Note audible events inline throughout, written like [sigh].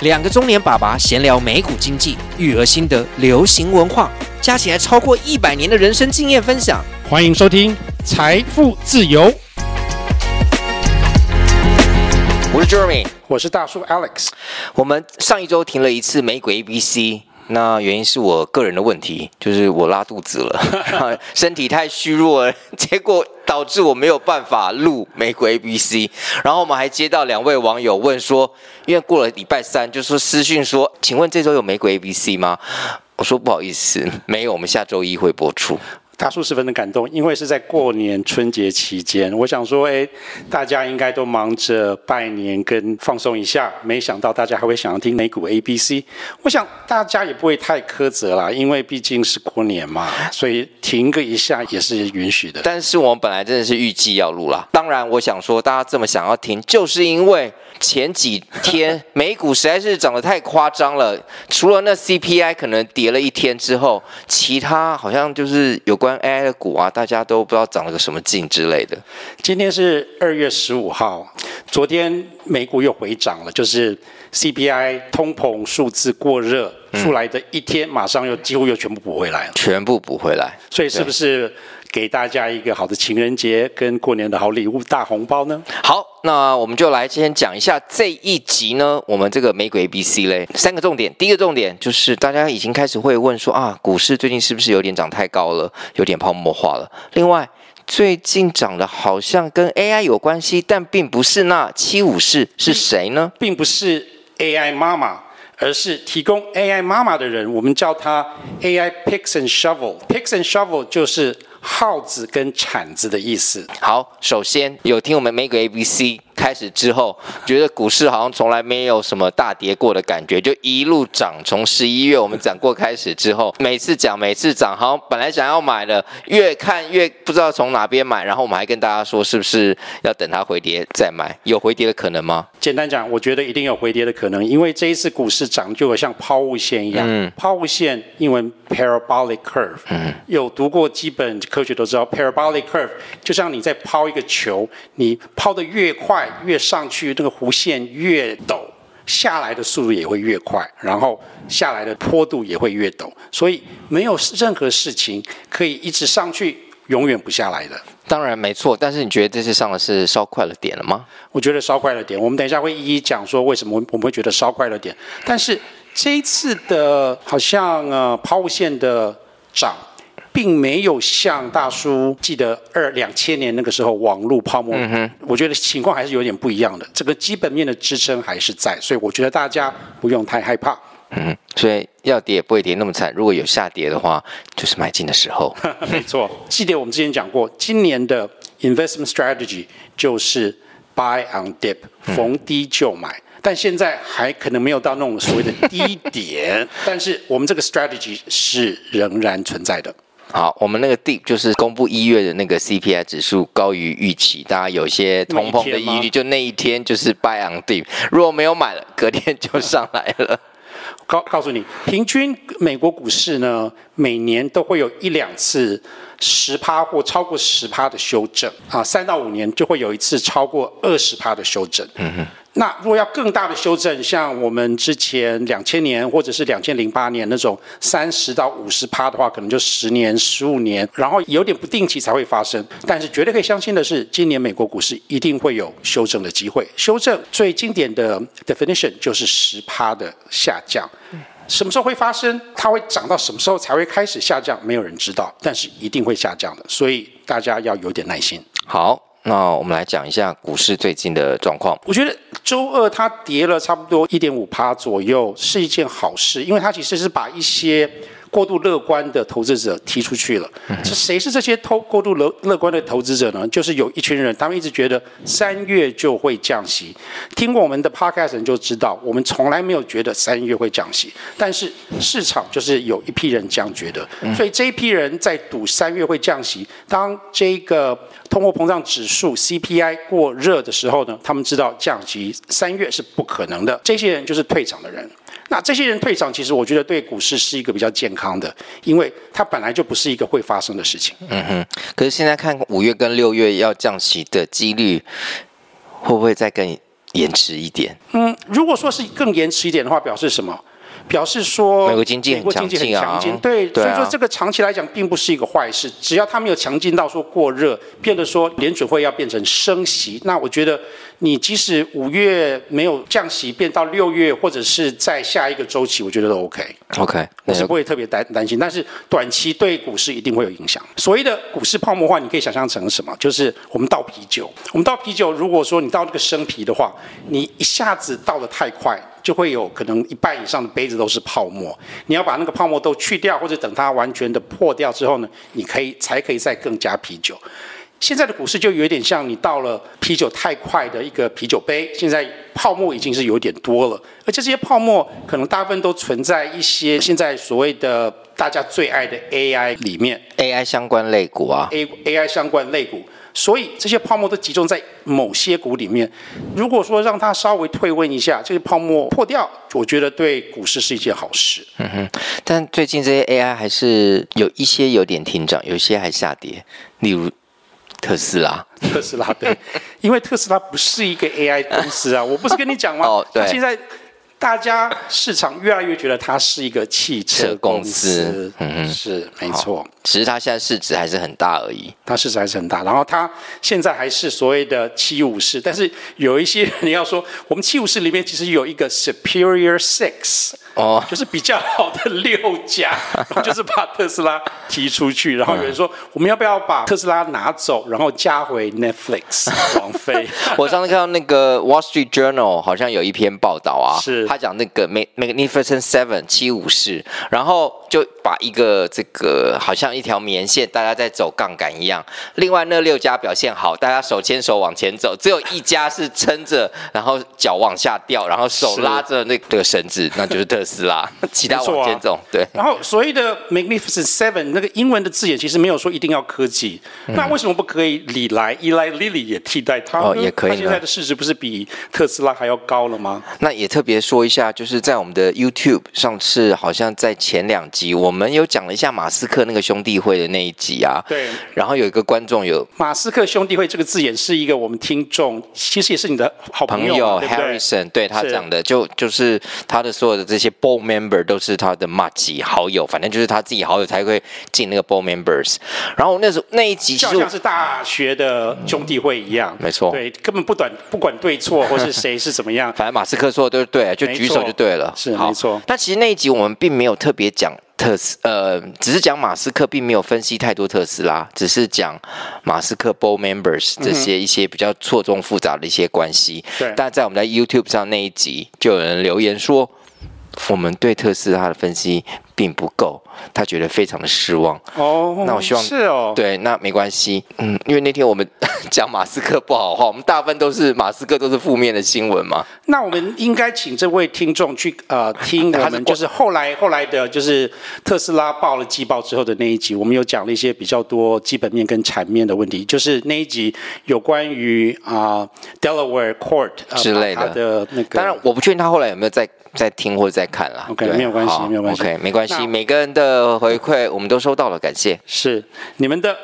两个中年爸爸闲聊美股经济、育儿心得、流行文化，加起来超过一百年的人生经验分享。欢迎收听《财富自由》。我是 Jeremy，我是大叔 Alex。我们上一周停了一次美股 ABC。那原因是我个人的问题，就是我拉肚子了，[laughs] 身体太虚弱了，结果导致我没有办法录玫瑰 ABC。然后我们还接到两位网友问说，因为过了礼拜三，就说私讯说，请问这周有玫瑰 ABC 吗？我说不好意思，没有，我们下周一会播出。大叔十分的感动，因为是在过年春节期间，我想说，哎，大家应该都忙着拜年跟放松一下，没想到大家还会想要听美股 ABC。我想大家也不会太苛责啦，因为毕竟是过年嘛，所以停个一下也是允许的。但是我们本来真的是预计要录啦，当然我想说，大家这么想要听，就是因为。前几天 [laughs] 美股实在是涨得太夸张了，除了那 CPI 可能跌了一天之后，其他好像就是有关 AI 的股啊，大家都不知道涨了个什么劲之类的。今天是二月十五号，昨天美股又回涨了，就是 CPI 通膨数字过热出来的一天，马上又几乎又全部补回来了，全部补回来。所以是不是？给大家一个好的情人节跟过年的好礼物大红包呢？好，那我们就来先讲一下这一集呢，我们这个美股 ABC 嘞，三个重点。第一个重点就是大家已经开始会问说啊，股市最近是不是有点涨太高了，有点泡沫化了？另外，最近涨的好像跟 AI 有关系，但并不是。那七武士是谁呢？并不是 AI 妈妈，而是提供 AI 妈妈的人，我们叫他 AI Picks and Shovel。Picks and Shovel 就是。耗子跟铲子的意思。好，首先有听我们美股 ABC。开始之后，觉得股市好像从来没有什么大跌过的感觉，就一路涨。从十一月我们讲过开始之后，每次讲每次涨，好像本来想要买的，越看越不知道从哪边买。然后我们还跟大家说，是不是要等它回跌再买？有回跌的可能吗？简单讲，我觉得一定有回跌的可能，因为这一次股市涨就有像抛物线一样。嗯，抛物线英文 parabolic curve。嗯，有读过基本科学都知道，parabolic curve 就像你在抛一个球，你抛得越快。越上去，那个弧线越陡，下来的速度也会越快，然后下来的坡度也会越陡，所以没有任何事情可以一直上去，永远不下来的。当然没错，但是你觉得这次上的是稍快了点了吗？我觉得稍快了点。我们等一下会一一讲说为什么我们会觉得稍快了点。但是这一次的，好像呃抛物线的涨。并没有像大叔记得二两千年那个时候网络泡沫，嗯哼，我觉得情况还是有点不一样的。这个基本面的支撑还是在，所以我觉得大家不用太害怕。嗯，所以要跌也不会跌那么惨。如果有下跌的话，就是买进的时候。[laughs] 没错，记得我们之前讲过，今年的 investment strategy 就是 buy on dip，逢低就买。嗯、但现在还可能没有到那种所谓的 [laughs] 低点，但是我们这个 strategy 是仍然存在的。好，我们那个 deep 就是公布一月的那个 CPI 指数高于预期，大家有些通膨的疑虑，就那一天就是 buy on deep，如果没有买了，隔天就上来了。告告诉你，平均美国股市呢，每年都会有一两次十趴或超过十趴的修正啊，三到五年就会有一次超过二十趴的修正。嗯哼。那如果要更大的修正，像我们之前两千年或者是两千零八年那种三十到五十趴的话，可能就十年、十五年，然后有点不定期才会发生。但是绝对可以相信的是，今年美国股市一定会有修正的机会。修正最经典的 definition 就是十趴的下降。什么时候会发生？它会涨到什么时候才会开始下降？没有人知道，但是一定会下降的。所以大家要有点耐心。好。那我们来讲一下股市最近的状况。我觉得周二它跌了差不多一点五趴左右，是一件好事，因为它其实是把一些过度乐观的投资者提出去了。是谁是这些偷过度乐乐观的投资者呢？就是有一群人，他们一直觉得三月就会降息。听过我们的 podcast 人就知道，我们从来没有觉得三月会降息，但是市场就是有一批人这样觉得，所以这一批人在赌三月会降息。当这个通货膨胀指数 CPI 过热的时候呢，他们知道降息三月是不可能的。这些人就是退场的人。那这些人退场，其实我觉得对股市是一个比较健康的，因为它本来就不是一个会发生的事情。嗯哼。可是现在看五月跟六月要降息的几率，会不会再更延迟一点？嗯，如果说是更延迟一点的话，表示什么？表示说，美国经济很强劲啊，对，所以说这个长期来讲并不是一个坏事，只要它没有强劲到说过热，变得说联准会要变成升息，那我觉得你即使五月没有降息，变到六月或者是在下一个周期，我觉得都 OK。OK，我是不会特别担担心，但是短期对股市一定会有影响。所谓的股市泡沫化，你可以想象成什么？就是我们倒啤酒，我们倒啤酒，如果说你倒那个生啤的话，你一下子倒的太快。就会有可能一半以上的杯子都是泡沫，你要把那个泡沫都去掉，或者等它完全的破掉之后呢，你可以才可以再更加啤酒。现在的股市就有点像你倒了啤酒太快的一个啤酒杯，现在泡沫已经是有点多了，而且这些泡沫可能大部分都存在一些现在所谓的大家最爱的 AI 里面，AI 相关类股啊，A AI 相关类股。所以这些泡沫都集中在某些股里面。如果说让它稍微退温一下，这些泡沫破掉，我觉得对股市是一件好事。嗯哼。但最近这些 AI 还是有一些有点停涨，有一些还下跌。例如特斯拉，特斯拉对，因为特斯拉不是一个 AI 公司啊，我不是跟你讲吗？[laughs] 哦，对。现在。大家市场越来越觉得它是一个汽车公司，嗯嗯，是没错。只是它现在市值还是很大而已，它市值还是很大。然后它现在还是所谓的七五式，但是有一些你要说，我们七五式里面其实有一个 Superior Six。哦，就是比较好的六家，[laughs] 就是把特斯拉踢出去，然后有人说，我们要不要把特斯拉拿走，然后加回 Netflix [laughs] 王菲。[laughs] 我上次看到那个 Wall Street Journal 好像有一篇报道啊，是他讲那个 Magnificent Seven 七武士，然后。就把一个这个好像一条棉线，大家在走杠杆一样。另外那六家表现好，大家手牵手往前走，只有一家是撑着，然后脚往下掉，然后手拉着那个绳子，那就是特斯拉，[laughs] 其他往前走。啊、对。然后所谓的 Magnificent Seven 那个英文的字眼其实没有说一定要科技，嗯、那为什么不可以李来、伊莱、莉莉也替代它？哦，也可以。它现在的市值不是比特斯拉还要高了吗？那也特别说一下，就是在我们的 YouTube 上次好像在前两集。我们有讲了一下马斯克那个兄弟会的那一集啊，对，然后有一个观众有马斯克兄弟会这个字眼是一个我们听众，其实也是你的好朋友，朋友对对 Harrison，对他讲的就就是他的所有的这些 board member 都是他的马吉好友，反正就是他自己好友才会进那个 board members。然后那时候那一集就像是大学的兄弟会一样，嗯、没错，对，根本不管不管对错或是谁是怎么样，[laughs] 反正马斯克说的都是对，就举手就对了，是没错。那其实那一集我们并没有特别讲。特斯呃，只是讲马斯克，并没有分析太多特斯拉，只是讲马斯克 board members 这些一些比较错综复杂的一些关系。对，但在我们在 YouTube 上那一集，就有人留言说，我们对特斯拉的分析并不够。他觉得非常的失望哦，那我希望是哦，对，那没关系，嗯，因为那天我们 [laughs] 讲马斯克不好话，我们大部分都是马斯克都是负面的新闻嘛。那我们应该请这位听众去呃听我们就是后来后来的，就是特斯拉爆了季报之后的那一集，我们有讲了一些比较多基本面跟产面的问题，就是那一集有关于啊、呃、Delaware Court、呃、之类的的那个。当然，我不确定他后来有没有在在听或者在看啦。OK，没有关系，没有关系，OK，没关系，每个人的。回馈我们都收到了，感谢。是你们的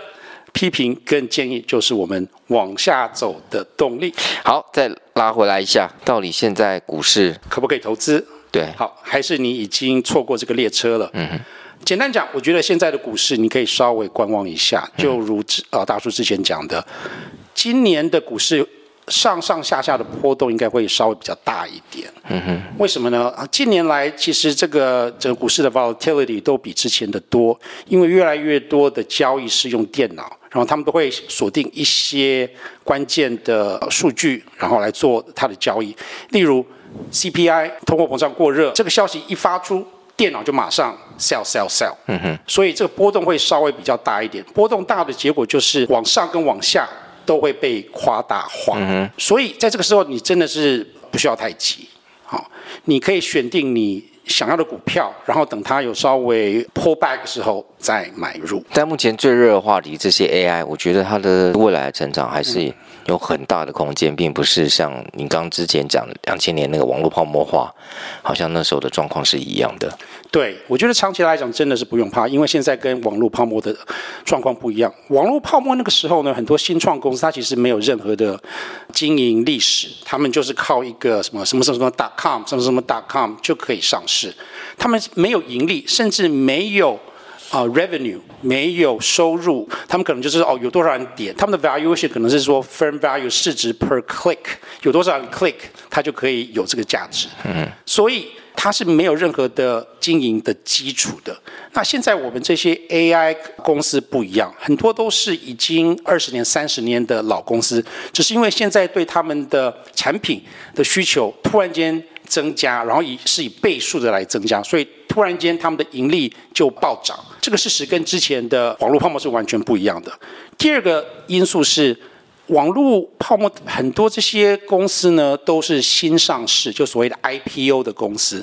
批评跟建议，就是我们往下走的动力。好，再拉回来一下，到底现在股市可不可以投资？对，好，还是你已经错过这个列车了？嗯哼。简单讲，我觉得现在的股市你可以稍微观望一下，就如啊大叔之前讲的，今年的股市。上上下下的波动应该会稍微比较大一点。嗯哼，为什么呢？啊，近年来其实这个整个股市的 volatility 都比之前的多，因为越来越多的交易是用电脑，然后他们都会锁定一些关键的数据，然后来做它的交易。例如 CPI 通货膨胀过热这个消息一发出。电脑就马上 sell sell sell，嗯哼，所以这个波动会稍微比较大一点。波动大的结果就是往上跟往下都会被夸大化。嗯，所以在这个时候，你真的是不需要太急。好，你可以选定你想要的股票，然后等它有稍微 pull back 的时候再买入。但目前最热的话题，这些 AI，我觉得它的未来的成长还是有很大的空间，并不是像你刚之前讲的两千年那个网络泡沫化，好像那时候的状况是一样的。对，我觉得长期来讲真的是不用怕，因为现在跟网络泡沫的状况不一样。网络泡沫那个时候呢，很多新创公司它其实没有任何的经营历史，他们就是靠一个什么什么什么什么 dot com 什么什么 dot com 就可以上市，他们没有盈利，甚至没有。啊、uh，revenue 没有收入，他们可能就是哦，有多少人点，他们的 valuation 可能是说 firm value 市值 per click 有多少人 click，它就可以有这个价值。嗯，所以它是没有任何的经营的基础的。那现在我们这些 AI 公司不一样，很多都是已经二十年、三十年的老公司，只是因为现在对他们的产品的需求突然间增加，然后以是以倍数的来增加，所以突然间他们的盈利就暴涨。这个事实跟之前的网络泡沫是完全不一样的。第二个因素是，网络泡沫很多这些公司呢都是新上市，就所谓的 IPO 的公司。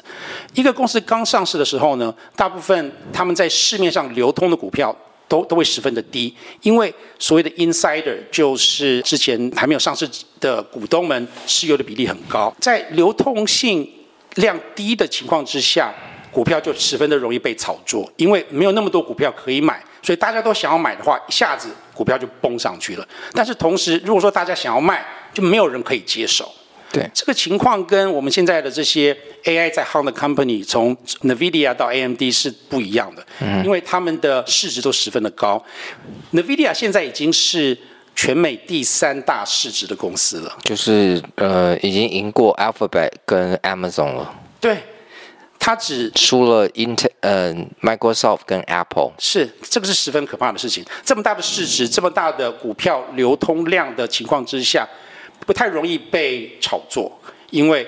一个公司刚上市的时候呢，大部分他们在市面上流通的股票都都会十分的低，因为所谓的 insider 就是之前还没有上市的股东们持有的比例很高，在流通性量低的情况之下。股票就十分的容易被炒作，因为没有那么多股票可以买，所以大家都想要买的话，一下子股票就崩上去了。但是同时，如果说大家想要卖，就没有人可以接手。对，这个情况跟我们现在的这些 AI 在夯的 company，从 NVIDIA 到 AMD 是不一样的，嗯，因为他们的市值都十分的高。NVIDIA 现在已经是全美第三大市值的公司了，就是呃，已经赢过 Alphabet 跟 Amazon 了。对。他只输了 Intel，呃，Microsoft 跟 Apple，是这个是十分可怕的事情。这么大的市值，这么大的股票流通量的情况之下，不太容易被炒作，因为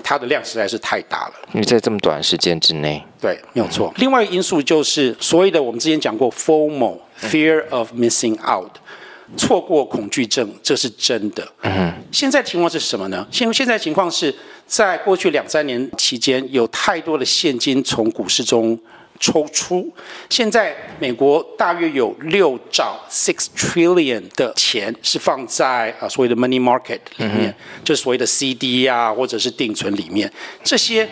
它的量实在是太大了。因为在这么短时间之内，对，没有错。另外一个因素就是所谓的我们之前讲过 FOMO，Fear of Missing Out。错过恐惧症，这是真的。嗯，现在情况是什么呢？现现在情况是在过去两三年期间，有太多的现金从股市中抽出。现在美国大约有六兆 （six trillion） 的钱是放在啊所谓的 money market 里面，嗯、就是所谓的 CD 啊，或者是定存里面这些。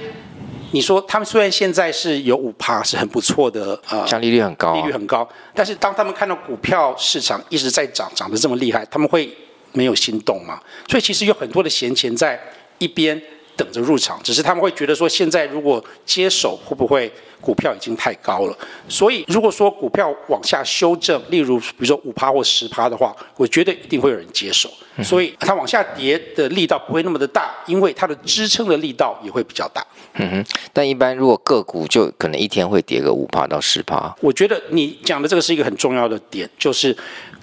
你说他们虽然现在是有五趴，是很不错的，呃，像利率很高，利率很高，但是当他们看到股票市场一直在涨，涨得这么厉害，他们会没有心动吗？所以其实有很多的闲钱在一边等着入场，只是他们会觉得说，现在如果接手会不会？股票已经太高了，所以如果说股票往下修正，例如比如说五趴或十趴的话，我觉得一定会有人接手。所以它往下跌的力道不会那么的大，因为它的支撑的力道也会比较大。嗯哼，但一般如果个股就可能一天会跌个五趴到十趴。我觉得你讲的这个是一个很重要的点，就是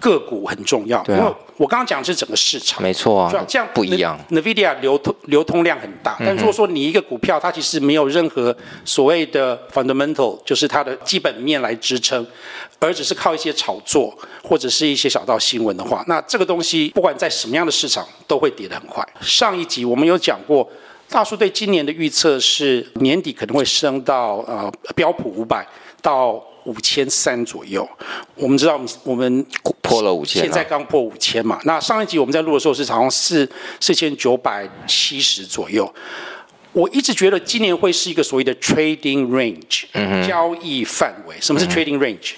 个股很重要。因为我刚刚讲的是整个市场，没错啊，这样不一样。NVIDIA 流通流通量很大，但如果说你一个股票它其实没有任何所谓的 fundamental，就是它的基本面来支撑，而只是靠一些炒作或者是一些小道新闻的话，那这个东西不管在什么样的市场都会跌得很快。上一集我们有讲过，大叔对今年的预测是年底可能会升到呃标普五百到。五千三左右，我们知道我们破了五千，现在刚破五千嘛。那上一集我们在录的时候是好像四四千九百七十左右。我一直觉得今年会是一个所谓的 trading range，嗯，交易范围。什么是 trading range？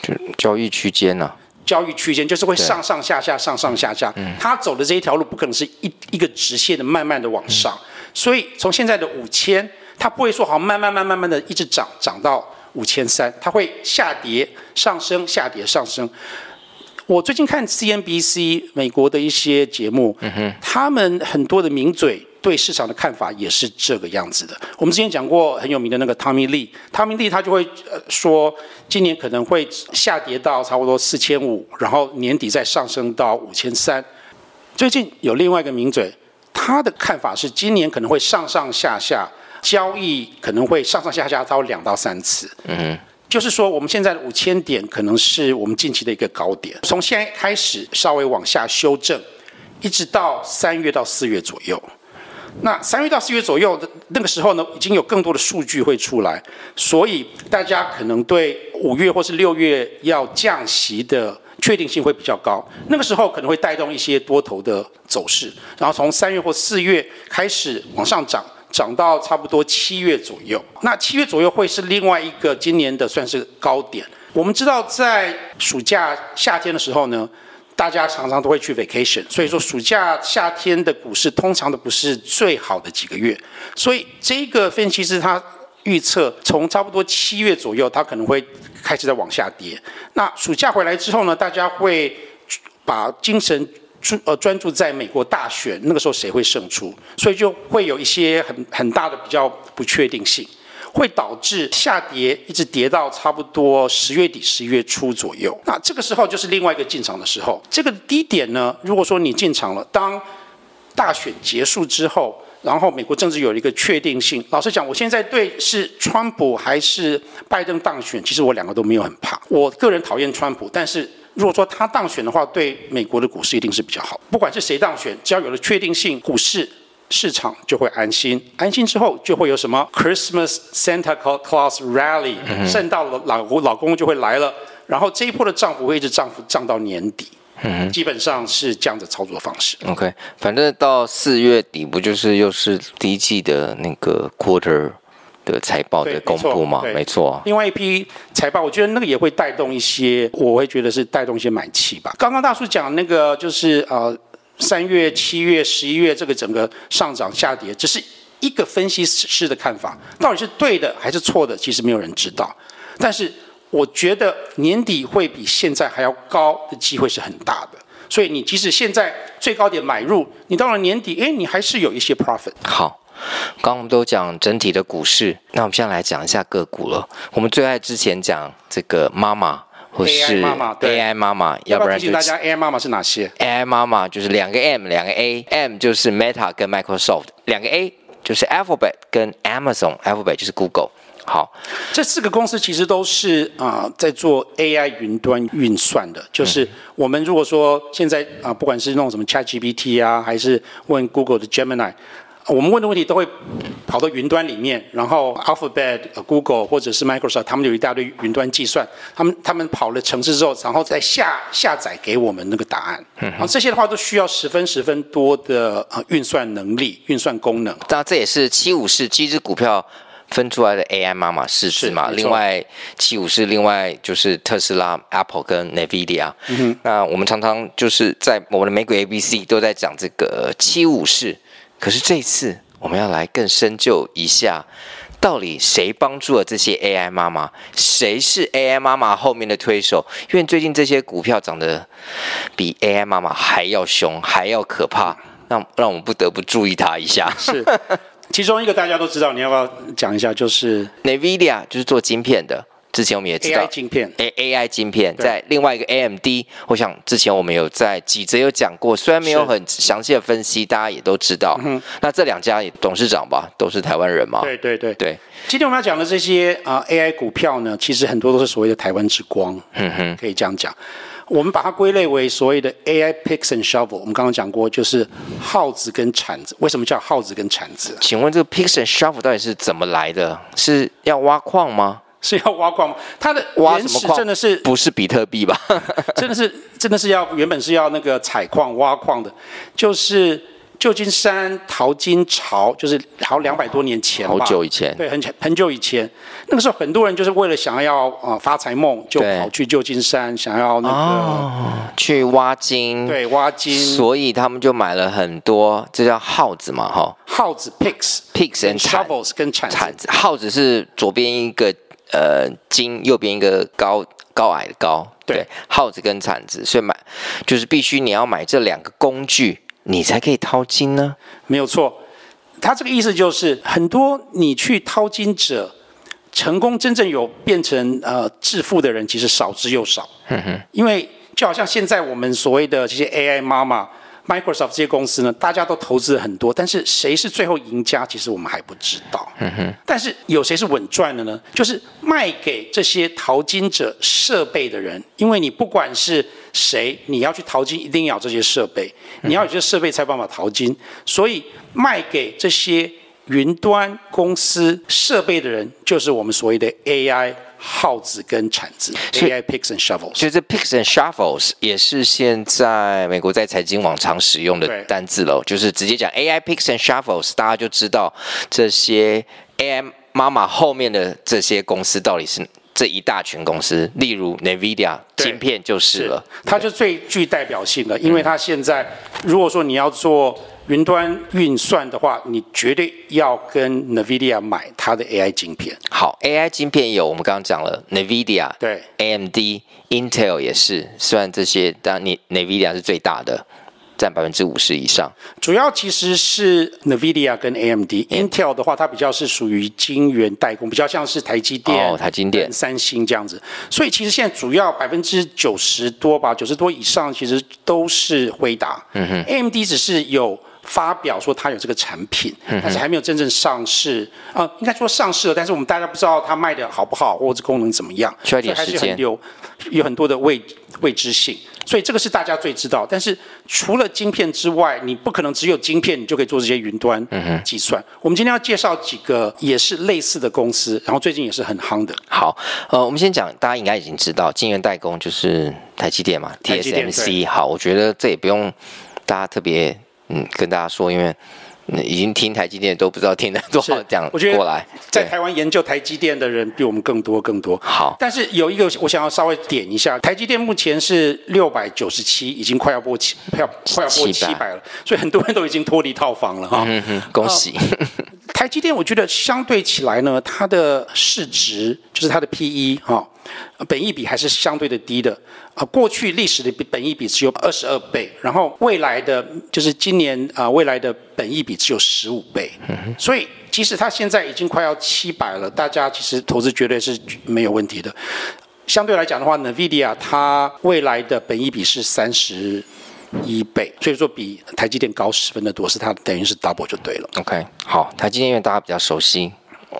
就交易区间呐。交易区间就是会上上下下，上上下下。它走的这一条路不可能是一一个直线的，慢慢的往上。所以从现在的五千，它不会说好慢慢慢慢慢的一直涨涨到。五千三，它会下跌、上升、下跌、上升。我最近看 CNBC 美国的一些节目，他们很多的名嘴对市场的看法也是这个样子的。我们之前讲过很有名的那个 Tommy Lee，Tommy Lee 他就会呃说，今年可能会下跌到差不多四千五，然后年底再上升到五千三。最近有另外一个名嘴，他的看法是今年可能会上上下下。交易可能会上上下下到两到三次。嗯，就是说我们现在的五千点可能是我们近期的一个高点，从现在开始稍微往下修正，一直到三月到四月左右。那三月到四月左右的那个时候呢，已经有更多的数据会出来，所以大家可能对五月或是六月要降息的确定性会比较高。那个时候可能会带动一些多头的走势，然后从三月或四月开始往上涨，涨到差不多七月左右。那七月左右会是另外一个今年的算是高点。我们知道在暑假夏天的时候呢。大家常常都会去 vacation，所以说暑假夏天的股市通常都不是最好的几个月，所以这个分析师他预测从差不多七月左右，他可能会开始在往下跌。那暑假回来之后呢，大家会把精神专呃专注在美国大选，那个时候谁会胜出，所以就会有一些很很大的比较不确定性。会导致下跌，一直跌到差不多十月底、十一月初左右。那这个时候就是另外一个进场的时候。这个低点呢，如果说你进场了，当大选结束之后，然后美国政治有一个确定性。老实讲，我现在对是川普还是拜登当选，其实我两个都没有很怕。我个人讨厌川普，但是如果说他当选的话，对美国的股市一定是比较好。不管是谁当选，只要有了确定性，股市。市场就会安心，安心之后就会有什么 Christmas Santa Claus Rally，圣诞老老公就会来了，然后这一波的涨幅会一直涨幅涨到年底，嗯，基本上是这样的操作方式。OK，反正到四月底不就是又是第一季的那个 Quarter 的财报的公布吗？没错。另外一批财报，我觉得那个也会带动一些，我会觉得是带动一些买气吧。刚刚大叔讲那个就是呃。三月、七月、十一月，这个整个上涨下跌，只是一个分析师的看法，到底是对的还是错的，其实没有人知道。但是我觉得年底会比现在还要高的机会是很大的，所以你即使现在最高点买入，你到了年底，哎，你还是有一些 profit。好，刚刚我们都讲整体的股市，那我们现在来讲一下个股了。我们最爱之前讲这个妈妈。或是 AI 妈妈，对 AI 妈妈，要不然就大家 AI 妈妈是哪些？AI 妈妈就是两个 M，两个 A，M 就是 Meta 跟 Microsoft，两个 A 就是 Alphabet 跟 Amazon，Alphabet 就是 Google。好，这四个公司其实都是啊、呃、在做 AI 云端运算的，就是我们如果说现在啊、呃，不管是弄什么 ChatGPT 啊，还是问 Google 的 Gemini。我们问的问题都会跑到云端里面，然后 Alphabet、Google 或者是 Microsoft，他们有一大堆云端计算，他们他们跑了城市之后，然后再下下载给我们那个答案。然后这些的话都需要十分十分多的呃运算能力、运算功能。那这也是七武士七只股票分出来的 AI 妈妈是是嘛？另外七武士另外就是特斯拉、Apple 跟 NVIDIA。嗯哼。那我们常常就是在我们的美股 ABC 都在讲这个七武士。可是这一次，我们要来更深究一下，到底谁帮助了这些 AI 妈妈？谁是 AI 妈妈后面的推手？因为最近这些股票涨得比 AI 妈妈还要凶，还要可怕，让让我们不得不注意它一下。是，其中一个大家都知道，你要不要讲一下？就是 NVIDIA，就是做晶片的。之前我们也知道 AI 晶片，A A I 晶片在另外一个 A M D，我想之前我们有在几则有讲过，虽然没有很详细的分析，大家也都知道。嗯，那这两家董事长吧，都是台湾人嘛？对对对对。今天我们要讲的这些啊 A I 股票呢，其实很多都是所谓的台湾之光。嗯哼，可以这样讲。我们把它归类为所谓的 A I picks and shovel。我们刚刚讲过，就是耗子跟铲子。为什么叫耗子跟铲子？请问这个 picks and shovel 到底是怎么来的？是要挖矿吗？是要挖矿吗？它的原始真的是不是比特币吧？[laughs] 真的是真的是要原本是要那个采矿挖矿的，就是旧金山淘金潮，就是好两百多年前，好久以前，对，很很久以前，那个时候很多人就是为了想要啊发财梦，就跑去旧金山，想要那个、哦、去挖金，对，挖金，所以他们就买了很多，这叫耗子嘛，哈，耗子 picks picks and shovels 跟铲子，铲子，耗子是左边一个。呃，金右边一个高高矮的高，对，对耗子跟铲子，所以买就是必须你要买这两个工具，你才可以掏金呢。没有错，他这个意思就是很多你去淘金者成功真正有变成呃致富的人，其实少之又少。嗯哼，因为就好像现在我们所谓的这些 AI 妈妈 Microsoft 这些公司呢，大家都投资了很多，但是谁是最后赢家，其实我们还不知道。嗯哼。但是有谁是稳赚的呢？就是卖给这些淘金者设备的人，因为你不管是谁，你要去淘金，一定要这些设备，你要有这些设备才有办法淘金，所以卖给这些。云端公司设备的人，就是我们所谓的 AI 耗子跟铲子，AI picks and shovels。所以这 picks and shovels 也是现在美国在财经网常使用的单字喽，就是直接讲 AI picks and shovels，大家就知道这些 AI 妈妈后面的这些公司到底是这一大群公司，例如 NVIDIA 晶片就是了，是它就最具代表性的，因为它现在如果说你要做。云端运算的话，你绝对要跟 NVIDIA 买它的 AI 晶片。好，AI 晶片有我们刚刚讲了 NVIDIA，对，AMD、Intel 也是。虽然这些，但你 NVIDIA 是最大的，占百分之五十以上。主要其实是 NVIDIA 跟 AMD，Intel 的话，它比较是属于晶圆代工，比较像是台积电、哦、台积电、三星这样子。所以其实现在主要百分之九十多吧，九十多以上其实都是辉达。嗯哼，AMD 只是有。发表说它有这个产品，但是还没有真正上市啊、呃，应该说上市了，但是我们大家不知道它卖的好不好，或者功能怎么样，需要点时间，还是很有有很多的未未知性，所以这个是大家最知道。但是除了晶片之外，你不可能只有晶片你就可以做这些云端计算。我们今天要介绍几个也是类似的公司，然后最近也是很夯的。好，呃，我们先讲，大家应该已经知道，晶圆代工就是台积电嘛，TSMC。好，我觉得这也不用大家特别。嗯，跟大家说，因为已经听台积电都不知道听了多少讲我觉得过来，在台湾研究台积电的人比我们更多更多。好，但是有一个我想要稍微点一下，台积电目前是六百九十七，已经快要破七，快要快要破七百了，所以很多人都已经脱离套房了哈。嗯哼，恭喜。台积电，我觉得相对起来呢，它的市值就是它的 PE 哈。本益比还是相对的低的啊，过去历史的本益比只有二十二倍，然后未来的就是今年啊，未来的本益比只有十五倍，所以即使它现在已经快要七百了，大家其实投资绝对是没有问题的。相对来讲的话，NVIDIA 它未来的本益比是三十一倍，所以说比台积电高十分的多，是它等于是 double 就对了。OK，好，台积电因为大家比较熟悉，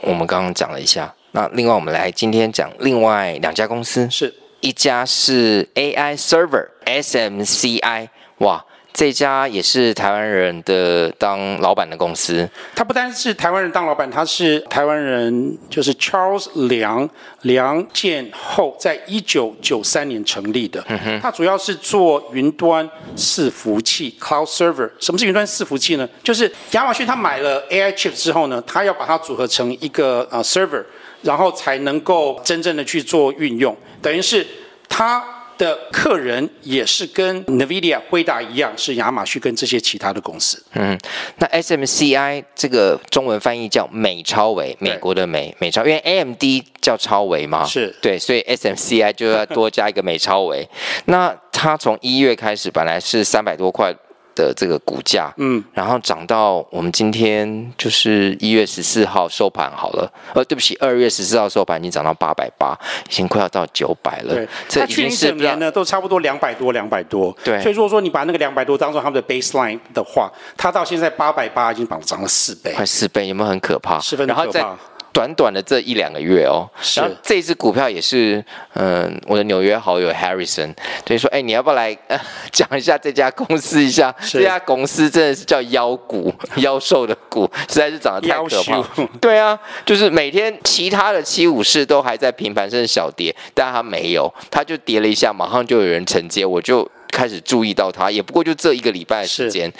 我们刚刚讲了一下。那另外我们来今天讲另外两家公司，是一家是 AI Server SMCI，哇，这家也是台湾人的当老板的公司。他不单是台湾人当老板，他是台湾人，就是 Charles 梁梁建厚，在一九九三年成立的。嗯哼，他主要是做云端伺服器 Cloud Server。什么是云端伺服器呢？就是亚马逊他买了 AI chip 之后呢，他要把它组合成一个呃 server。然后才能够真正的去做运用，等于是他的客人也是跟 NVIDIA、辉达一样，是亚马逊跟这些其他的公司。嗯，那 SMCI 这个中文翻译叫美超维，美国的美美超，因为 AMD 叫超维嘛，是对，所以 SMCI 就要多加一个美超维。[laughs] 那它从一月开始，本来是三百多块。的这个股价，嗯，然后涨到我们今天就是一月十四号收盘好了，呃，对不起，二月十四号收盘已经涨到八百八，已经快要到九百了。对，这已经是整年呢都差不多两百多，两百多。对，所以如果说你把那个两百多当做他们的 baseline 的话，它到现在八百八已经涨涨了四倍，快四倍，有没有很可怕？十分可怕。短短的这一两个月哦，是然后这支股票也是，嗯，我的纽约好友 Harrison，所以说，哎，你要不要来、呃、[laughs] 讲一下这家公司一下？这家公司真的是叫妖股，[laughs] 妖兽的股，实在是长得太可怕。[laughs] 对啊，就是每天其他的七武士都还在平盘甚至小跌，但他没有，它就跌了一下，马上就有人承接，我就。开始注意到它，也不过就这一个礼拜的时间，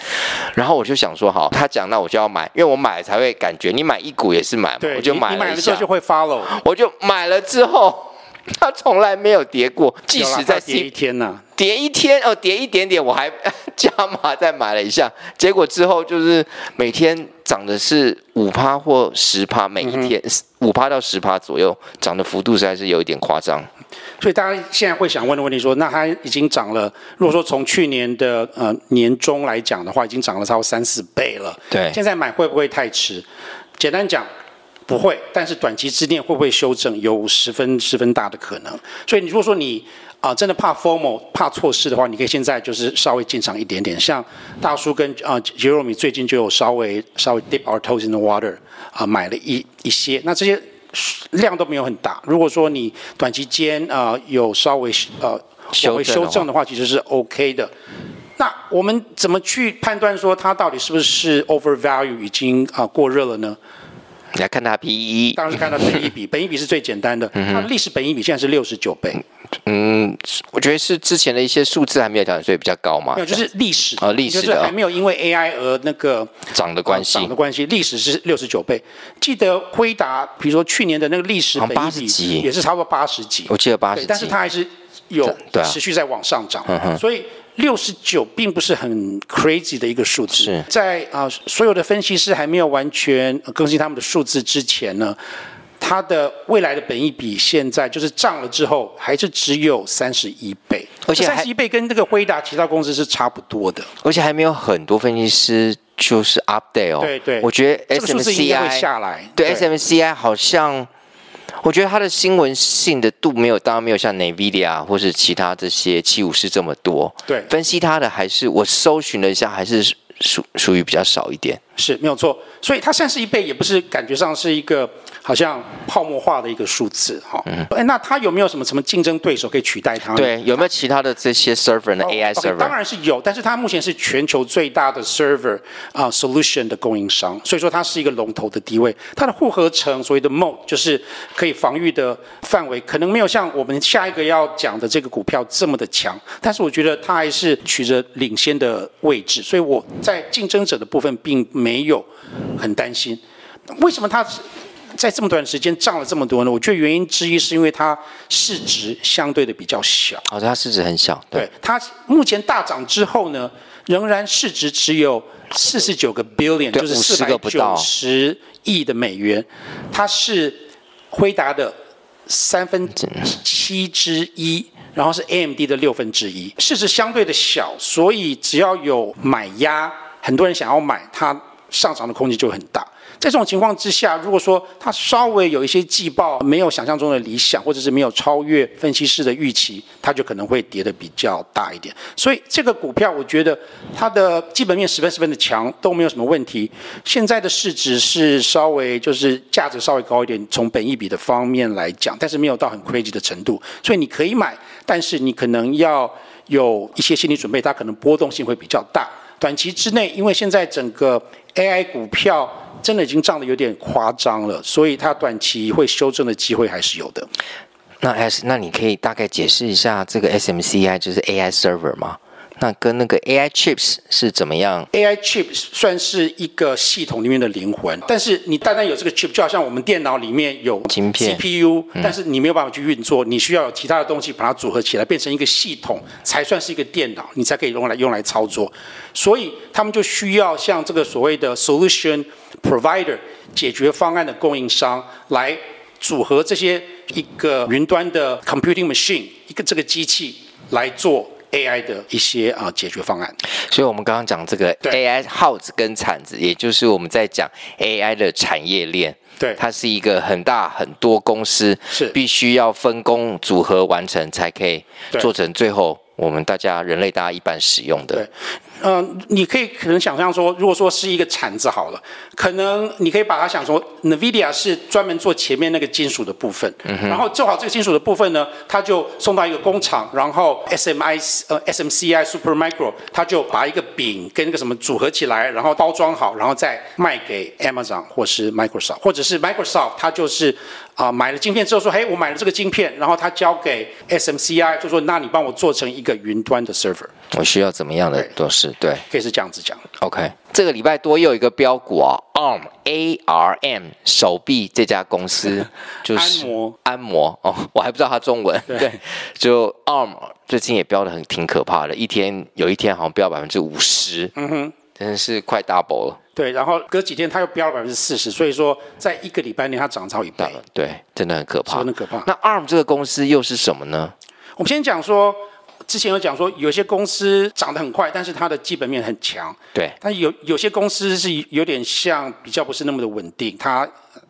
然后我就想说，好，他讲那我就要买，因为我买了才会感觉，你买一股也是买嘛，我就买了一下，就会 follow，我就买了之后，它从来没有跌过，即使在跌一天呢，跌一天哦，跌一点点，我还加码再买了一下，结果之后就是每天涨的是五趴或十趴，每一天五趴到十趴左右，涨的幅度实在是有一点夸张。所以大家现在会想问的问题说，那它已经涨了。如果说从去年的呃年中来讲的话，已经涨了超过三四倍了。对，现在买会不会太迟？简单讲，不会。但是短期之内会不会修正？有十分十分大的可能。所以你如果说你啊、呃，真的怕 formal 怕错失的话，你可以现在就是稍微进场一点点。像大叔跟啊 Jeremy 最近就有稍微稍微 dip our toes in the water 啊、呃，买了一一些。那这些量都没有很大。如果说你短期间啊、呃、有稍微呃稍微修正的话，其实是 OK 的。那我们怎么去判断说它到底是不是 overvalue 已经啊、呃、过热了呢？你要看它 PE，当然是看它本益比，[laughs] 本益比是最简单的。嗯、它的历史本益比现在是六十九倍。嗯，我觉得是之前的一些数字还没有调整，所以比较高嘛。没有，就是历史啊，历史就是还没有因为 AI 而那个涨的关系。涨的关系，历史是六十九倍。记得辉达，比如说去年的那个历史八十几也是差不多八十几，我记得八十几，但是它还是有持续在往上涨，啊、所以。六十九并不是很 crazy 的一个数字，是在啊、呃、所有的分析师还没有完全更新他们的数字之前呢，它的未来的本益比现在就是涨了之后还是只有三十一倍，而且三十一倍跟这个辉达其他公司是差不多的，而且还没有很多分析师就是 update 哦，对对，我觉得该会下来，对，对。SMCI 好像。我觉得它的新闻性的度没有，当然没有像 NVIDIA 或是其他这些七五四这么多。对，分析它的还是我搜寻了一下，还是属属于比较少一点。是没有错，所以它三十一倍也不是感觉上是一个好像泡沫化的一个数字哈。哎、嗯，那它有没有什么什么竞争对手可以取代它？对，有没有其他的这些 server 的 AI server？、当然是有，但是它目前是全球最大的 server 啊、呃、solution 的供应商，所以说它是一个龙头的地位。它的护合层所谓的 moat 就是可以防御的范围，可能没有像我们下一个要讲的这个股票这么的强，但是我觉得它还是取着领先的位置，所以我在竞争者的部分并没。没有很担心，为什么它在这么短的时间涨了这么多呢？我觉得原因之一是因为它市值相对的比较小。哦，它市值很小。对，对它目前大涨之后呢，仍然市值只有四十九个 billion，就是四百九十亿的美元。它是辉达的三分七之一，然后是 AMD 的六分之一，市值相对的小，所以只要有买压，很多人想要买它。上涨的空间就很大。在这种情况之下，如果说它稍微有一些季报没有想象中的理想，或者是没有超越分析师的预期，它就可能会跌得比较大一点。所以这个股票，我觉得它的基本面十分十分的强，都没有什么问题。现在的市值是稍微就是价值稍微高一点，从本益比的方面来讲，但是没有到很 crazy 的程度。所以你可以买，但是你可能要有一些心理准备，它可能波动性会比较大。短期之内，因为现在整个 AI 股票真的已经涨得有点夸张了，所以它短期会修正的机会还是有的。那 S，那你可以大概解释一下这个 SMCI 就是 AI server 吗？那跟那个 AI chips 是怎么样？AI chips 算是一个系统里面的灵魂，但是你单单有这个 chip，就好像我们电脑里面有 CPU，但是你没有办法去运作，你需要有其他的东西把它组合起来，变成一个系统，才算是一个电脑，你才可以用来用来操作。所以他们就需要像这个所谓的 solution provider 解决方案的供应商来组合这些一个云端的 computing machine 一个这个机器来做。AI 的一些啊解决方案，所以我们刚刚讲这个 AI 耗子跟铲子，也就是我们在讲 AI 的产业链，对，它是一个很大很多公司是。必须要分工组合完成，才可以做成最后我们大家人类大家一般使用的。对嗯、呃，你可以可能想象说，如果说是一个铲子好了，可能你可以把它想说，NVIDIA 是专门做前面那个金属的部分，嗯、然后做好这个金属的部分呢，它就送到一个工厂，然后 SMI 呃 SMCI Supermicro 它就把一个饼跟那个什么组合起来，然后包装好，然后再卖给 Amazon 或是 Microsoft，或者是 Microsoft 它就是啊、呃、买了晶片之后说，嘿，我买了这个晶片，然后它交给 SMCI 就说，那你帮我做成一个云端的 server，我需要怎么样的都是。对，可以是这样子讲。OK，这个礼拜多又有一个标股啊，ARM A R M 手臂这家公司 [laughs] 就是按摩按摩哦，我还不知道它中文。对，对就 ARM 最近也飙的很挺可怕的，一天有一天好像飙百分之五十，嗯哼，真的是快 double 了。对，然后隔几天它又飙了百分之四十，所以说在一个礼拜内它涨超一倍。对，真的很可怕，真的可怕。那 ARM 这个公司又是什么呢？我们先讲说。之前有讲说，有些公司涨得很快，但是它的基本面很强。对。但有有些公司是有点像，比较不是那么的稳定。它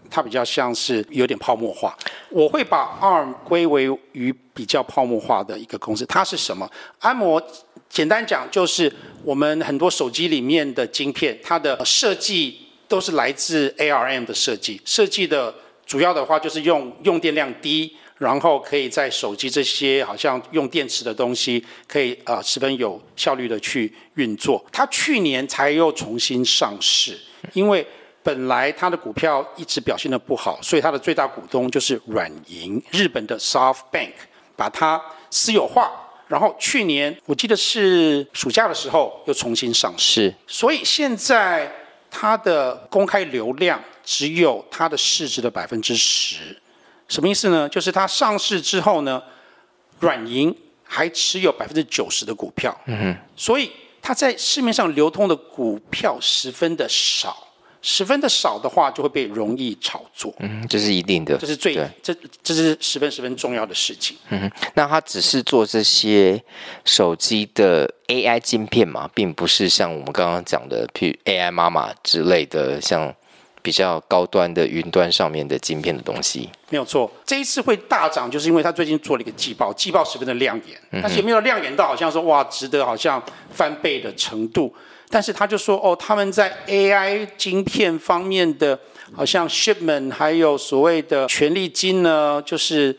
它比较像是有点泡沫化。我会把 ARM 归为于比较泡沫化的一个公司。它是什么？安摩简单讲就是我们很多手机里面的晶片，它的设计都是来自 ARM 的设计。设计的主要的话就是用用电量低，然后可以在手机这些好像用电池的东西，可以呃十分有效率的去运作。它去年才又重新上市，因为。本来它的股票一直表现的不好，所以它的最大股东就是软银，日本的 SoftBank，把它私有化。然后去年我记得是暑假的时候又重新上市，所以现在它的公开流量只有它的市值的百分之十。什么意思呢？就是它上市之后呢，软银还持有百分之九十的股票，嗯哼，所以它在市面上流通的股票十分的少。十分的少的话，就会被容易炒作。嗯，这是一定的，这是最这这是十分十分重要的事情。嗯，那他只是做这些手机的 AI 晶片嘛，并不是像我们刚刚讲的，譬如 AI 妈妈之类的，像比较高端的云端上面的晶片的东西。没有错，这一次会大涨，就是因为他最近做了一个季报，季报十分的亮眼，但是也没有亮眼到好像说哇，值得好像翻倍的程度。但是他就说哦，他们在 AI 晶片方面的，好像 shipment 还有所谓的权利金呢，就是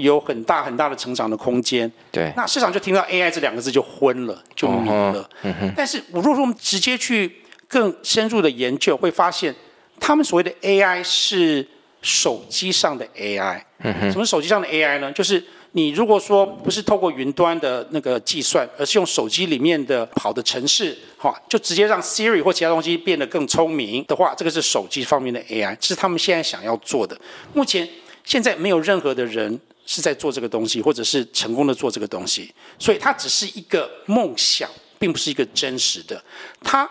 有很大很大的成长的空间。对，那市场就听到 AI 这两个字就昏了，就迷了。但是如果说我们直接去更深入的研究，会发现他们所谓的 AI 是手机上的 AI。嗯哼。什么手机上的 AI 呢？就是。你如果说不是透过云端的那个计算，而是用手机里面的跑的程式，哈，就直接让 Siri 或其他东西变得更聪明的话，这个是手机方面的 AI，这是他们现在想要做的。目前现在没有任何的人是在做这个东西，或者是成功的做这个东西，所以它只是一个梦想，并不是一个真实的。它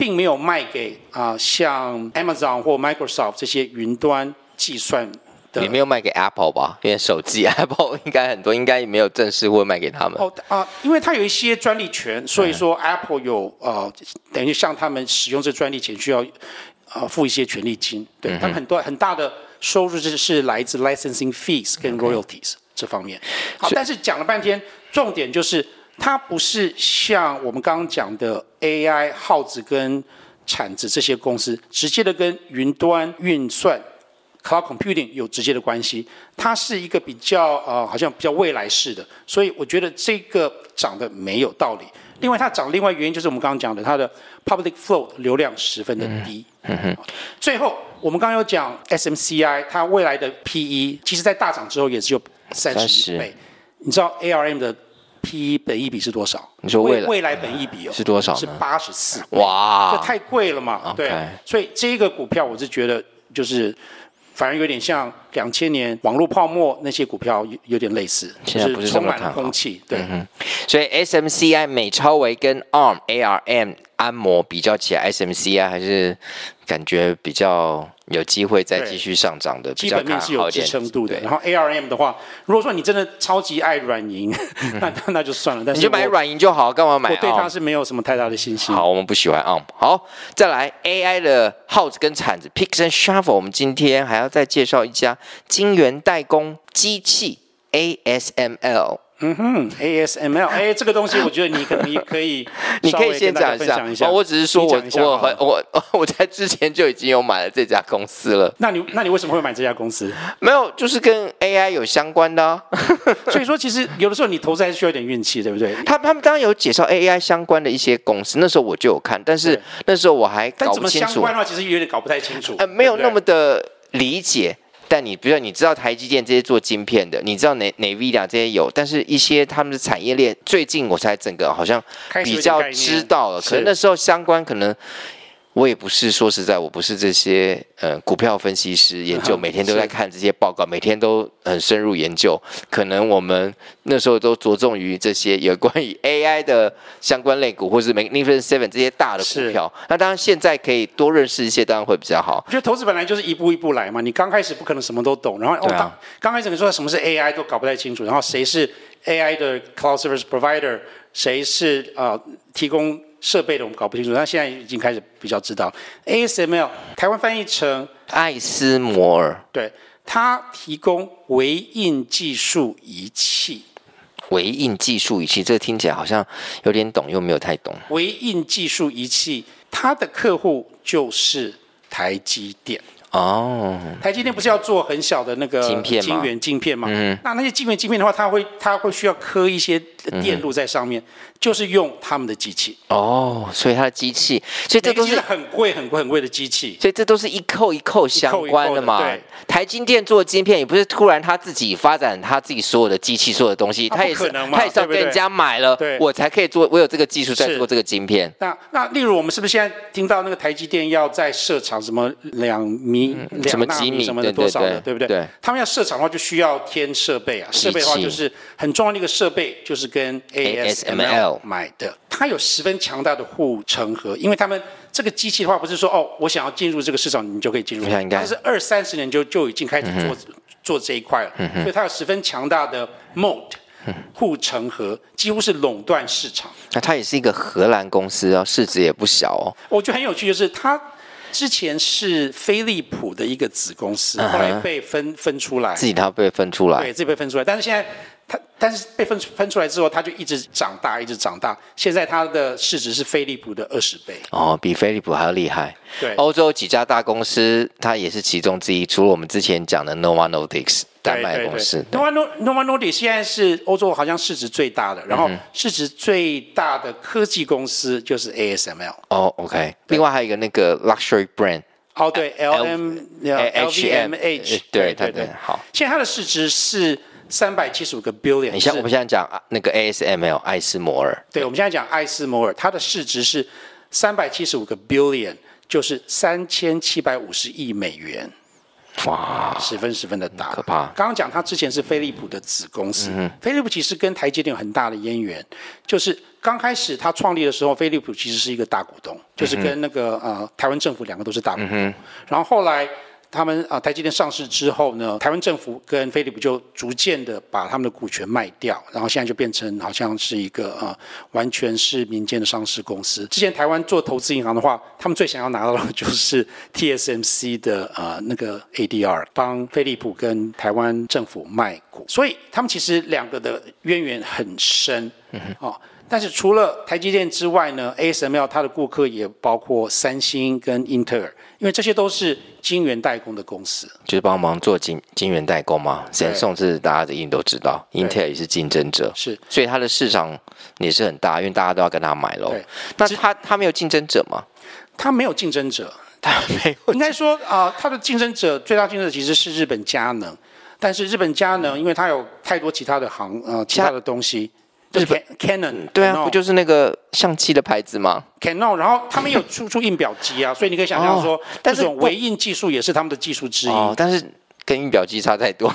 并没有卖给啊、呃，像 Amazon 或 Microsoft 这些云端计算。也没有卖给 Apple 吧？因为手机 [laughs] Apple 应该很多，应该也没有正式会卖给他们。哦啊、呃，因为它有一些专利权，所以说 Apple 有呃，等于向他们使用这专利权需要呃付一些权利金。对，他们很多很大的收入是是来自 licensing fees 跟 royalties 这方面。好，但是讲了半天，重点就是它不是像我们刚刚讲的 AI 耗子跟铲子这些公司直接的跟云端运算。Cloud computing 有直接的关系，它是一个比较呃，好像比较未来式的，所以我觉得这个涨的没有道理。另外，它涨另外原因就是我们刚刚讲的，它的 public float 流量十分的低。嗯嗯、最后，我们刚刚有讲 SMCI，它未来的 PE，其实在大涨之后也只有三十倍。你知道 ARM 的 PE 本益比是多少？你说未来未来本益比哦是多少？是八十四。哇，这太贵了嘛？对。所以这一个股票，我是觉得就是。反而有点像两千年网络泡沫那些股票有有点类似，现在不是充满了空气。对、嗯，所以 SMCI 美超微跟 ARM ARM 安摩比较起来，SMCI 还是感觉比较有机会再继续上涨的，基本面是有支撑度的。然后 ARM 的话，如果说你真的超级爱软银，[laughs] 那那就算了。但是你就买软银就好，干嘛买？我对它是没有什么太大的信心。好，我们不喜欢 ARM。好，再来 AI 的耗子跟铲子，Picks and Shovels。我们今天还要再介绍一家晶圆代工机器 ASML。嗯哼，ASML，[laughs] 哎，这个东西我觉得你可能可以，你可以 [laughs] 先讲一下。哦，我只是说我我很我 [laughs] 我在之前就已经有买了这家公司了。那你那你为什么会买这家公司？没有，就是跟 AI 有相关的啊。所以说，其实有的时候你投资还是需要一点运气，对不对？他他们刚刚有介绍 AI 相关的一些公司，那时候我就有看，但是那时候我还搞不清楚。相关的话，其实有点搞不太清楚。呃，没有那么的理解。但你比如说，你知道台积电这些做晶片的，你知道哪 NVIDIA 这些有，但是一些他们的产业链，最近我才整个好像比较知道了，可能那时候相关可能。我也不是说实在，我不是这些呃股票分析师研究，每天都在看这些报告，每天都很深入研究。可能我们那时候都着重于这些有关于 AI 的相关类股，或是 Magnificent Seven 这些大的股票。那当然现在可以多认识一些，当然会比较好。我觉得投资本来就是一步一步来嘛，你刚开始不可能什么都懂，然后哦，刚刚开始你说什么是 AI 都搞不太清楚，然后谁是 AI 的 Cloud Service Provider，谁是呃提供。设备的我们搞不清楚，但现在已经开始比较知道。ASML 台湾翻译成艾斯摩尔，对，它提供微印技术仪器。微印技术仪器，这个听起来好像有点懂，又没有太懂。微印技术仪器，它的客户就是台积电。哦，台积电不是要做很小的那个晶片晶圆晶片吗？嗯，那那些晶圆晶片的话，它会它会需要刻一些电路在上面，嗯、就是用他们的机器。哦，所以它的机器，所以这都是很贵很贵很贵的机器。所以这都是一扣一扣相关的嘛。一扣一扣的对，台积电做的晶片也不是突然他自己发展他自己所有的机器所有的东西，他也是他也是要跟人家买了，对我才可以做，我有这个技术在做这个晶片。那那例如我们是不是现在听到那个台积电要在设厂什么两米？什么几米？什么的多少的，对不对？对，他们要设厂的话，就需要添设备啊。设备的话，就是很重要的一个设备，就是跟 ASML 买的。它有十分强大的护城河，因为他们这个机器的话，不是说哦，我想要进入这个市场，你就可以进入。它是二三十年就就已经开始做做这一块了，所以它有十分强大的 moat 护城河，几乎是垄断市场。那它也是一个荷兰公司哦，市值也不小哦。我觉得很有趣，就是它。之前是飞利浦的一个子公司，后来被分分出来，自己它被分出来，对，自己被分出来。但是现在它，但是被分分出来之后，它就一直长大，一直长大。现在它的市值是飞利浦的二十倍，哦，比飞利浦还要厉害。对，欧洲几家大公司，它也是其中之一。除了我们之前讲的 Nova Nordics。丹麦公司 Nordisk 现在是欧洲好像市值最大的，然后市值最大的科技公司就是 ASML。哦，OK。另外还有一个那个 Luxury Brand，哦，对，LVMH，对对对，好。现在它的市值是三百七十五个 billion。你像我们现在讲那个 ASML 艾斯摩尔，对，我们现在讲艾斯摩尔，它的市值是三百七十五个 billion，就是三千七百五十亿美元。哇，十分十分的大，可怕。刚刚讲它之前是飞利浦的子公司，嗯、飞利浦其实跟台积电有很大的渊源，就是刚开始它创立的时候，飞利浦其实是一个大股东，就是跟那个呃台湾政府两个都是大股东，嗯、然后后来。他们啊，台积电上市之后呢，台湾政府跟飞利浦就逐渐的把他们的股权卖掉，然后现在就变成好像是一个啊，完全是民间的上市公司。之前台湾做投资银行的话，他们最想要拿到的就是 TSMC 的啊那个 ADR，帮飞利浦跟台湾政府卖股，所以他们其实两个的渊源很深，嗯哼，哦。但是除了台积电之外呢，ASML 它的顾客也包括三星跟英特尔，因为这些都是晶圆代工的公司，就是帮忙做晶晶圆代工嘛。三星是大家的应都知道，英特尔也是竞争者，是，所以它的市场也是很大，因为大家都要跟他买喽。那他他没有竞争者吗？他没有竞争者，他没有。应该说啊、呃，他的竞争者最大竞争者其实是日本佳能，但是日本佳能因为它有太多其他的行呃其他的东西。就是 Canon，对啊，不就是那个相机的牌子吗？Canon，然后他们有出出印表机啊，所以你可以想象说，这种微印技术也是他们的技术之一。哦，但是。跟印表机差太多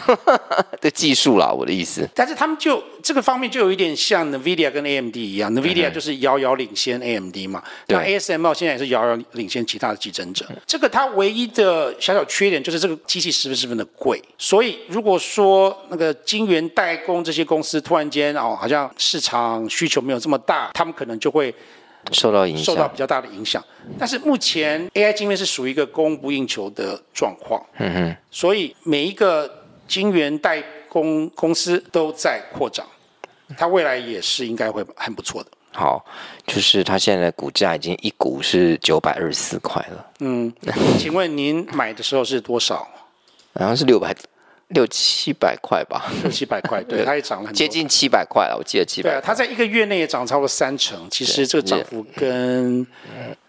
的技术啦，我的意思。但是他们就这个方面就有一点像 NVIDIA 跟 AMD 一样，NVIDIA 就是遥遥领先 AMD 嘛。那 ASML 现在也是遥遥领先其他的竞争者。这个它唯一的小小缺点就是这个机器十分十分的贵。所以如果说那个晶圆代工这些公司突然间哦，好像市场需求没有这么大，他们可能就会。受到影响，受到比较大的影响。但是目前 AI 晶片是属于一个供不应求的状况，嗯哼，所以每一个晶圆代工公司都在扩张，它未来也是应该会很不错的。好，就是它现在的股价已经一股是九百二十四块了。嗯，请问您买的时候是多少？好像是六百。六七百块吧，六七百块，对，[laughs] 它也涨了很，接近七百块了，我记得七百。对啊，它在一个月内也涨超过三成，其实这个涨幅跟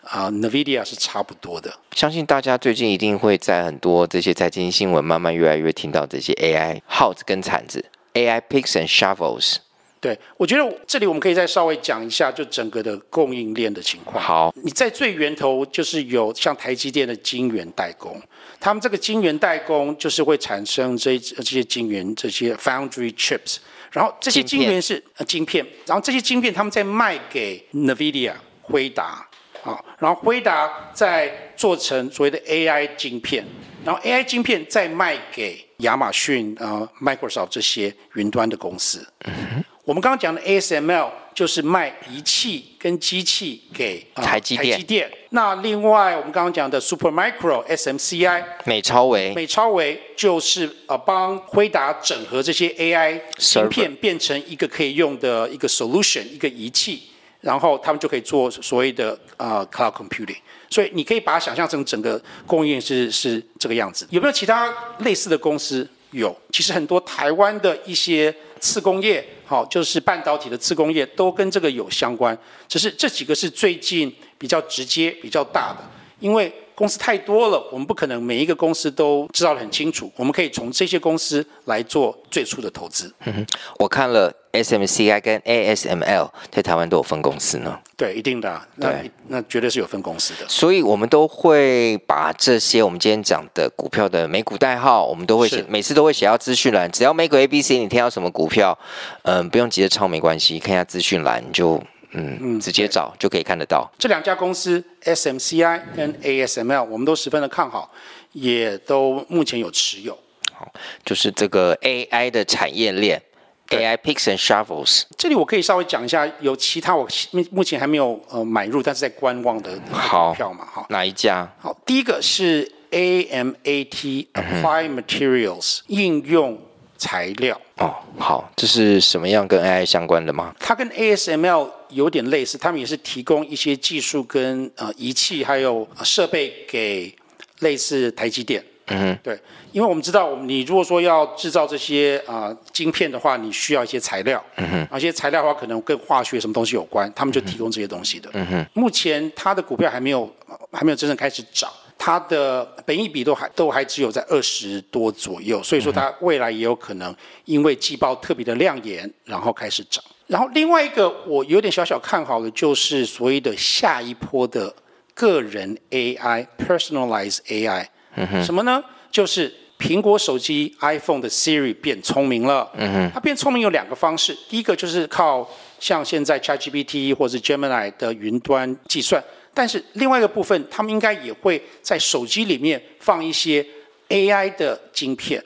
啊、呃、NVIDIA 是差不多的。相信大家最近一定会在很多这些财经新闻，慢慢越来越听到这些 AI 耗子跟铲子，AI picks and shovels。对，我觉得这里我们可以再稍微讲一下，就整个的供应链的情况。好，你在最源头就是有像台积电的晶圆代工，他们这个晶圆代工就是会产生这这些晶圆这些 foundry chips，然后这些晶圆是晶片，呃晶片，然后这些晶片他们再卖给 NVIDIA 辉达。啊，然后辉达再做成所谓的 AI 晶片，然后 AI 晶片再卖给亚马逊啊、呃、Microsoft 这些云端的公司。嗯我们刚刚讲的 ASML，就是卖仪器跟机器给、呃、台积电。台积电。那另外我们刚刚讲的 Supermicro SMCI 美超维，美超维就是呃帮辉达整合这些 AI 芯片变成一个可以用的一个 solution 一个仪器，然后他们就可以做所谓的呃 cloud computing。所以你可以把它想象成整个供应链是是这个样子。有没有其他类似的公司？有，其实很多台湾的一些次工业，好，就是半导体的次工业，都跟这个有相关。只是这几个是最近比较直接、比较大的，因为公司太多了，我们不可能每一个公司都知道的很清楚。我们可以从这些公司来做最初的投资。嗯哼，我看了 SMCI 跟 ASML 在台湾都有分公司呢。对，一定的啊，那那绝对是有分公司的。所以我们都会把这些我们今天讲的股票的美股代号，我们都会写，每次都会写到资讯栏。只要美股 ABC，你听到什么股票，嗯，不用急着抄，没关系，看一下资讯栏就。嗯嗯，直接找就可以看得到。这两家公司 SMCI 跟 ASML，我们都十分的看好，也都目前有持有。好，就是这个 AI 的产业链，AI picks and shovels。这里我可以稍微讲一下，有其他我目前还没有呃买入，但是在观望的股票嘛。好，哪一家？好，第一个是 AMAT Applied Materials 应用材料。哦，好，这是什么样跟 AI 相关的吗？它跟 ASML 有点类似，他们也是提供一些技术跟呃仪器还有设备给类似台积电。嗯，对，因为我们知道，你如果说要制造这些啊、呃、晶片的话，你需要一些材料。嗯哼，而且材料的话可能跟化学什么东西有关，他们就提供这些东西的。嗯哼，目前它的股票还没有还没有真正开始涨。它的本益比都还都还只有在二十多左右，所以说它未来也有可能因为季报特别的亮眼，然后开始涨。然后另外一个我有点小小看好的就是所谓的下一波的个人 AI（Personalized AI）。嗯哼。什么呢？就是苹果手机 iPhone 的 Siri 变聪明了。嗯哼。它变聪明有两个方式，第一个就是靠像现在 ChatGPT 或者是 Gemini 的云端计算。但是另外一个部分，他们应该也会在手机里面放一些 AI 的晶片。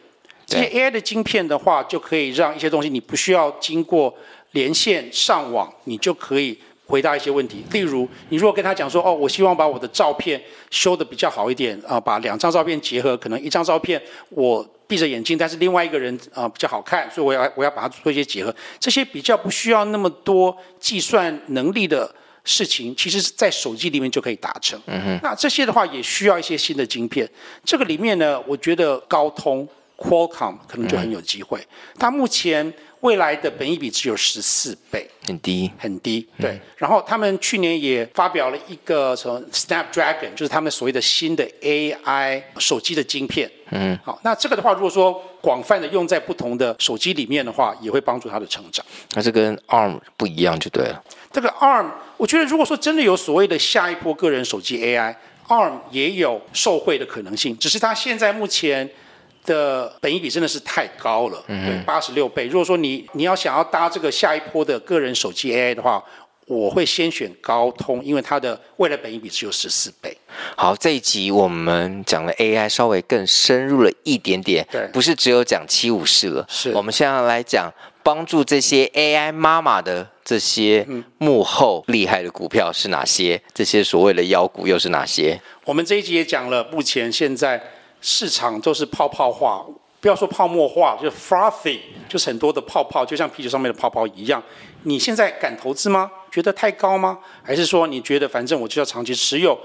这些 AI 的晶片的话，就可以让一些东西你不需要经过连线上网，你就可以回答一些问题。例如，你如果跟他讲说：“哦，我希望把我的照片修的比较好一点啊，把两张照片结合，可能一张照片我闭着眼睛，但是另外一个人啊比较好看，所以我要我要把它做一些结合。这些比较不需要那么多计算能力的。”事情其实是在手机里面就可以达成。嗯哼。那这些的话也需要一些新的晶片。这个里面呢，我觉得高通 Qualcomm 可能就很有机会。嗯、它目前未来的本益比只有十四倍，很低，很低。对。嗯、然后他们去年也发表了一个什么 Snapdragon，就是他们所谓的新的 AI 手机的晶片。嗯。好，那这个的话，如果说广泛的用在不同的手机里面的话，也会帮助它的成长。那这跟 ARM 不一样就对了。这个 ARM，我觉得如果说真的有所谓的下一波个人手机 AI，ARM 也有受惠的可能性，只是它现在目前的本益比真的是太高了，嗯、对，八十六倍。如果说你你要想要搭这个下一波的个人手机 AI 的话，我会先选高通，因为它的未来本益比只有十四倍。好，这一集我们讲了 AI，稍微更深入了一点点，对，不是只有讲七五式了，是我们现在来讲。帮助这些 AI 妈妈的这些幕后厉害的股票是哪些？这些所谓的妖股又是哪些？我们这一集也讲了，目前现在市场都是泡泡化，不要说泡沫化，就是 frothy，就是很多的泡泡，就像啤酒上面的泡泡一样。你现在敢投资吗？觉得太高吗？还是说你觉得反正我就要长期持有，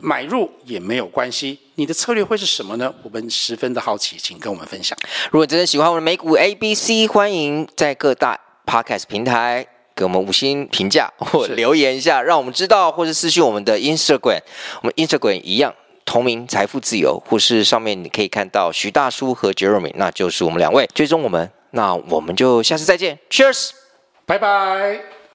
买入也没有关系？你的策略会是什么呢？我们十分的好奇，请跟我们分享。如果真的喜欢我们的美股 ABC，欢迎在各大 Podcast 平台给我们五星评价或留言一下，让我们知道，或是私信我们的 Instagram，我们 Instagram 一样同名财富自由，或是上面你可以看到徐大叔和 Jeremy，那就是我们两位追踪我们，那我们就下次再见，Cheers。拜拜。